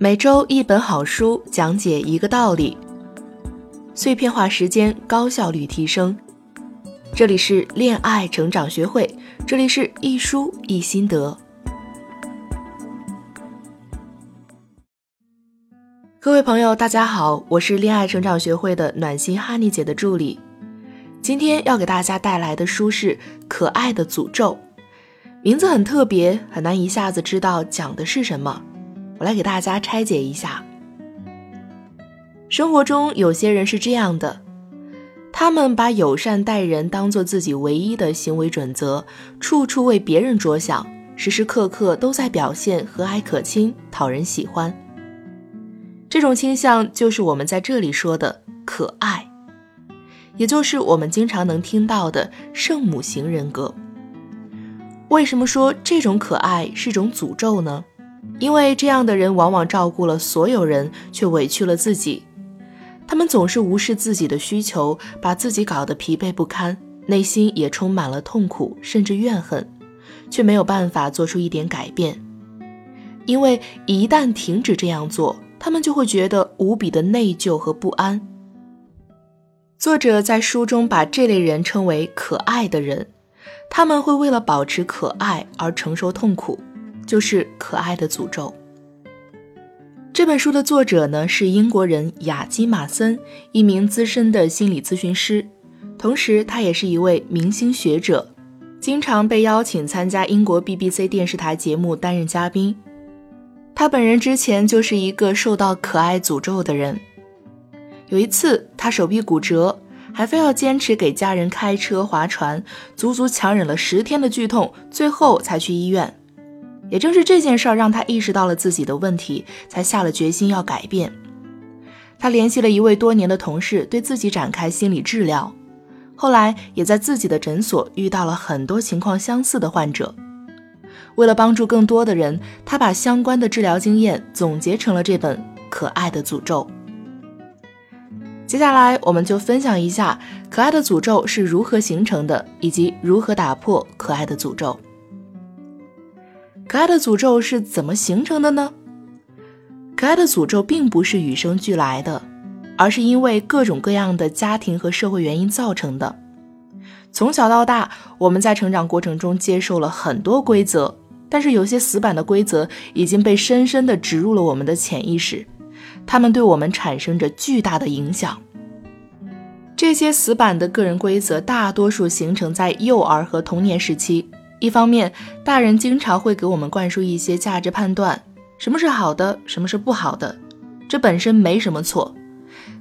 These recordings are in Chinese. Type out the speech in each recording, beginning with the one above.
每周一本好书，讲解一个道理，碎片化时间，高效率提升。这里是恋爱成长学会，这里是一书一心得。各位朋友，大家好，我是恋爱成长学会的暖心哈尼姐的助理。今天要给大家带来的书是《可爱的诅咒》，名字很特别，很难一下子知道讲的是什么。我来给大家拆解一下。生活中有些人是这样的，他们把友善待人当做自己唯一的行为准则，处处为别人着想，时时刻刻都在表现和蔼可亲、讨人喜欢。这种倾向就是我们在这里说的可爱，也就是我们经常能听到的圣母型人格。为什么说这种可爱是种诅咒呢？因为这样的人往往照顾了所有人，却委屈了自己。他们总是无视自己的需求，把自己搞得疲惫不堪，内心也充满了痛苦，甚至怨恨，却没有办法做出一点改变。因为一旦停止这样做，他们就会觉得无比的内疚和不安。作者在书中把这类人称为“可爱的人”，他们会为了保持可爱而承受痛苦。就是可爱的诅咒。这本书的作者呢是英国人雅基马森，一名资深的心理咨询师，同时他也是一位明星学者，经常被邀请参加英国 BBC 电视台节目担任嘉宾。他本人之前就是一个受到可爱诅咒的人。有一次他手臂骨折，还非要坚持给家人开车划船，足足强忍了十天的剧痛，最后才去医院。也正是这件事儿让他意识到了自己的问题，才下了决心要改变。他联系了一位多年的同事，对自己展开心理治疗。后来也在自己的诊所遇到了很多情况相似的患者。为了帮助更多的人，他把相关的治疗经验总结成了这本《可爱的诅咒》。接下来，我们就分享一下《可爱的诅咒》是如何形成的，以及如何打破可爱的诅咒。可爱的诅咒是怎么形成的呢？可爱的诅咒并不是与生俱来的，而是因为各种各样的家庭和社会原因造成的。从小到大，我们在成长过程中接受了很多规则，但是有些死板的规则已经被深深地植入了我们的潜意识，它们对我们产生着巨大的影响。这些死板的个人规则大多数形成在幼儿和童年时期。一方面，大人经常会给我们灌输一些价值判断，什么是好的，什么是不好的，这本身没什么错。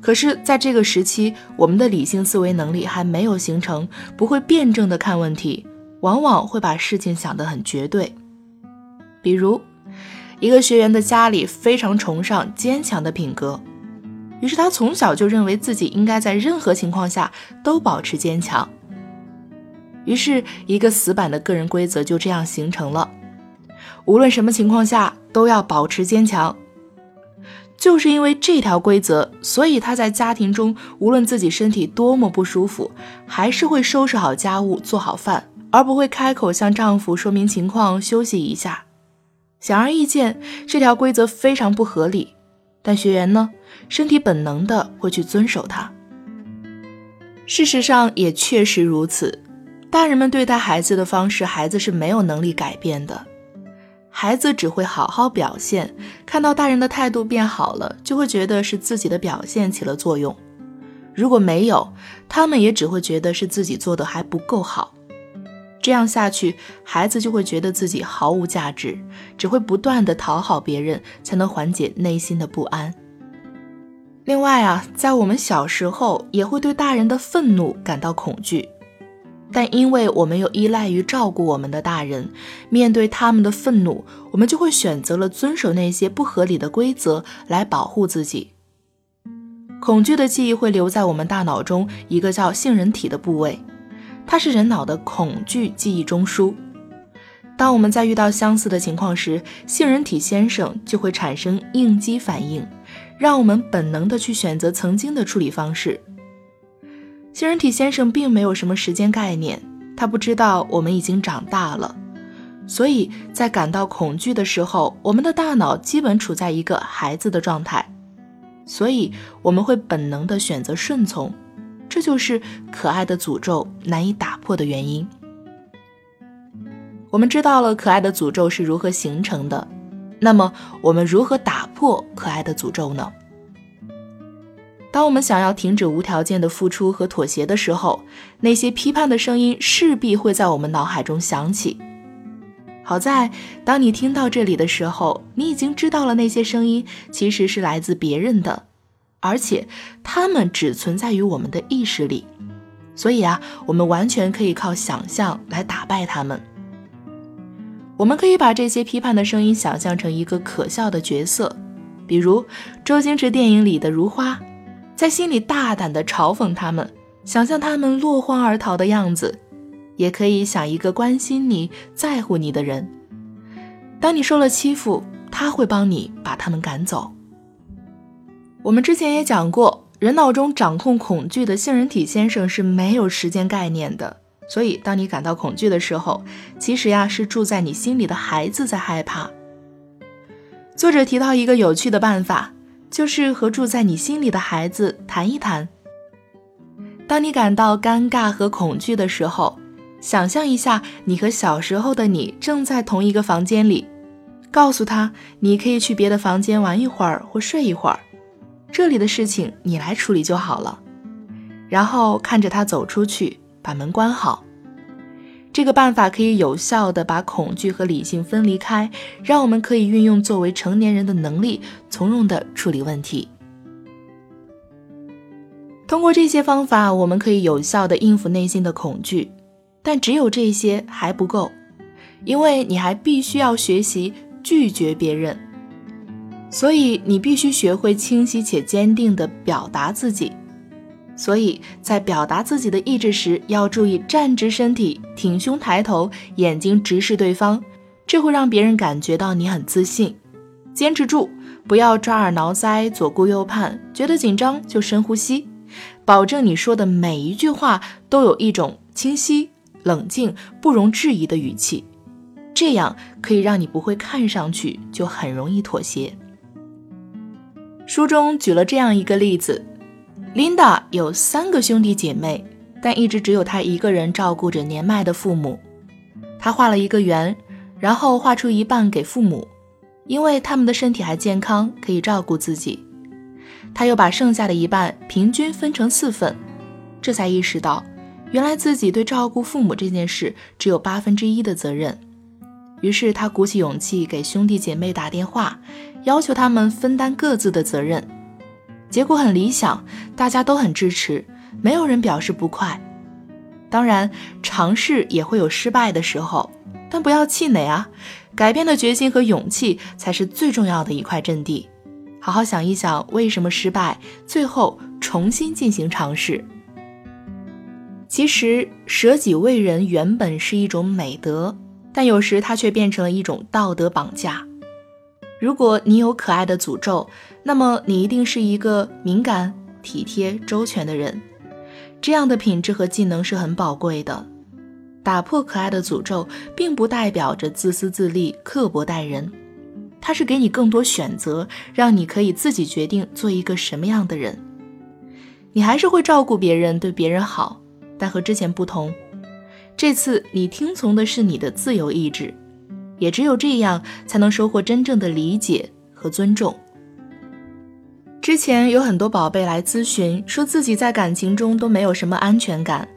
可是，在这个时期，我们的理性思维能力还没有形成，不会辩证的看问题，往往会把事情想得很绝对。比如，一个学员的家里非常崇尚坚强的品格，于是他从小就认为自己应该在任何情况下都保持坚强。于是，一个死板的个人规则就这样形成了：无论什么情况下都要保持坚强。就是因为这条规则，所以他在家庭中，无论自己身体多么不舒服，还是会收拾好家务、做好饭，而不会开口向丈夫说明情况、休息一下。显而易见，这条规则非常不合理，但学员呢，身体本能的会去遵守它。事实上，也确实如此。大人们对待孩子的方式，孩子是没有能力改变的。孩子只会好好表现，看到大人的态度变好了，就会觉得是自己的表现起了作用。如果没有，他们也只会觉得是自己做的还不够好。这样下去，孩子就会觉得自己毫无价值，只会不断的讨好别人，才能缓解内心的不安。另外啊，在我们小时候，也会对大人的愤怒感到恐惧。但因为我们又依赖于照顾我们的大人，面对他们的愤怒，我们就会选择了遵守那些不合理的规则来保护自己。恐惧的记忆会留在我们大脑中一个叫杏仁体的部位，它是人脑的恐惧记忆中枢。当我们在遇到相似的情况时，杏仁体先生就会产生应激反应，让我们本能的去选择曾经的处理方式。杏仁体先生并没有什么时间概念，他不知道我们已经长大了。所以在感到恐惧的时候，我们的大脑基本处在一个孩子的状态，所以我们会本能的选择顺从，这就是可爱的诅咒难以打破的原因。我们知道了可爱的诅咒是如何形成的，那么我们如何打破可爱的诅咒呢？当我们想要停止无条件的付出和妥协的时候，那些批判的声音势必会在我们脑海中响起。好在，当你听到这里的时候，你已经知道了那些声音其实是来自别人的，而且他们只存在于我们的意识里。所以啊，我们完全可以靠想象来打败他们。我们可以把这些批判的声音想象成一个可笑的角色，比如周星驰电影里的如花，在心里大胆地嘲讽他们，想象他们落荒而逃的样子。也可以想一个关心你在乎你的人，当你受了欺负，他会帮你把他们赶走。我们之前也讲过，人脑中掌控恐惧的杏仁体先生是没有时间概念的，所以当你感到恐惧的时候，其实呀是住在你心里的孩子在害怕。作者提到一个有趣的办法，就是和住在你心里的孩子谈一谈。当你感到尴尬和恐惧的时候，想象一下，你和小时候的你正在同一个房间里，告诉他你可以去别的房间玩一会儿或睡一会儿，这里的事情你来处理就好了。然后看着他走出去，把门关好。这个办法可以有效的把恐惧和理性分离开，让我们可以运用作为成年人的能力，从容的处理问题。通过这些方法，我们可以有效的应付内心的恐惧。但只有这些还不够，因为你还必须要学习拒绝别人，所以你必须学会清晰且坚定地表达自己。所以在表达自己的意志时，要注意站直身体，挺胸抬头，眼睛直视对方，这会让别人感觉到你很自信。坚持住，不要抓耳挠腮，左顾右盼，觉得紧张就深呼吸，保证你说的每一句话都有一种清晰。冷静、不容置疑的语气，这样可以让你不会看上去就很容易妥协。书中举了这样一个例子：Linda 有三个兄弟姐妹，但一直只有她一个人照顾着年迈的父母。她画了一个圆，然后画出一半给父母，因为他们的身体还健康，可以照顾自己。她又把剩下的一半平均分成四份，这才意识到。原来自己对照顾父母这件事只有八分之一的责任，于是他鼓起勇气给兄弟姐妹打电话，要求他们分担各自的责任。结果很理想，大家都很支持，没有人表示不快。当然，尝试也会有失败的时候，但不要气馁啊！改变的决心和勇气才是最重要的一块阵地。好好想一想为什么失败，最后重新进行尝试。其实舍己为人原本是一种美德，但有时它却变成了一种道德绑架。如果你有可爱的诅咒，那么你一定是一个敏感、体贴、周全的人。这样的品质和技能是很宝贵的。打破可爱的诅咒，并不代表着自私自利、刻薄待人，它是给你更多选择，让你可以自己决定做一个什么样的人。你还是会照顾别人，对别人好。但和之前不同，这次你听从的是你的自由意志，也只有这样才能收获真正的理解和尊重。之前有很多宝贝来咨询，说自己在感情中都没有什么安全感，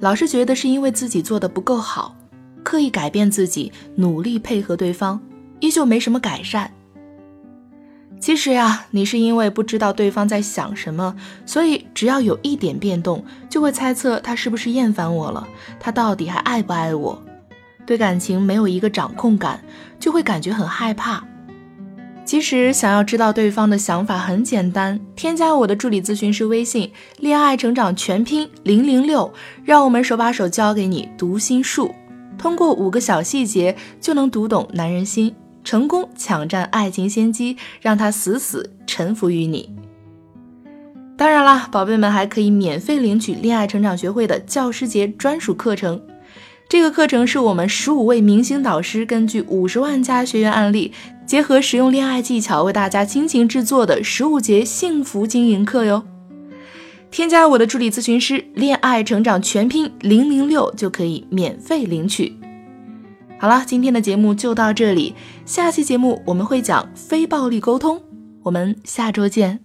老是觉得是因为自己做的不够好，刻意改变自己，努力配合对方，依旧没什么改善。其实呀，你是因为不知道对方在想什么，所以只要有一点变动，就会猜测他是不是厌烦我了，他到底还爱不爱我？对感情没有一个掌控感，就会感觉很害怕。其实想要知道对方的想法很简单，添加我的助理咨询师微信“恋爱成长全拼零零六”，让我们手把手教给你读心术，通过五个小细节就能读懂男人心。成功抢占爱情先机，让他死死臣服于你。当然啦，宝贝们还可以免费领取恋爱成长学会的教师节专属课程。这个课程是我们十五位明星导师根据五十万加学员案例，结合实用恋爱技巧，为大家倾情制作的十五节幸福经营课哟。添加我的助理咨询师“恋爱成长全拼零零六”就可以免费领取。好了，今天的节目就到这里，下期节目我们会讲非暴力沟通，我们下周见。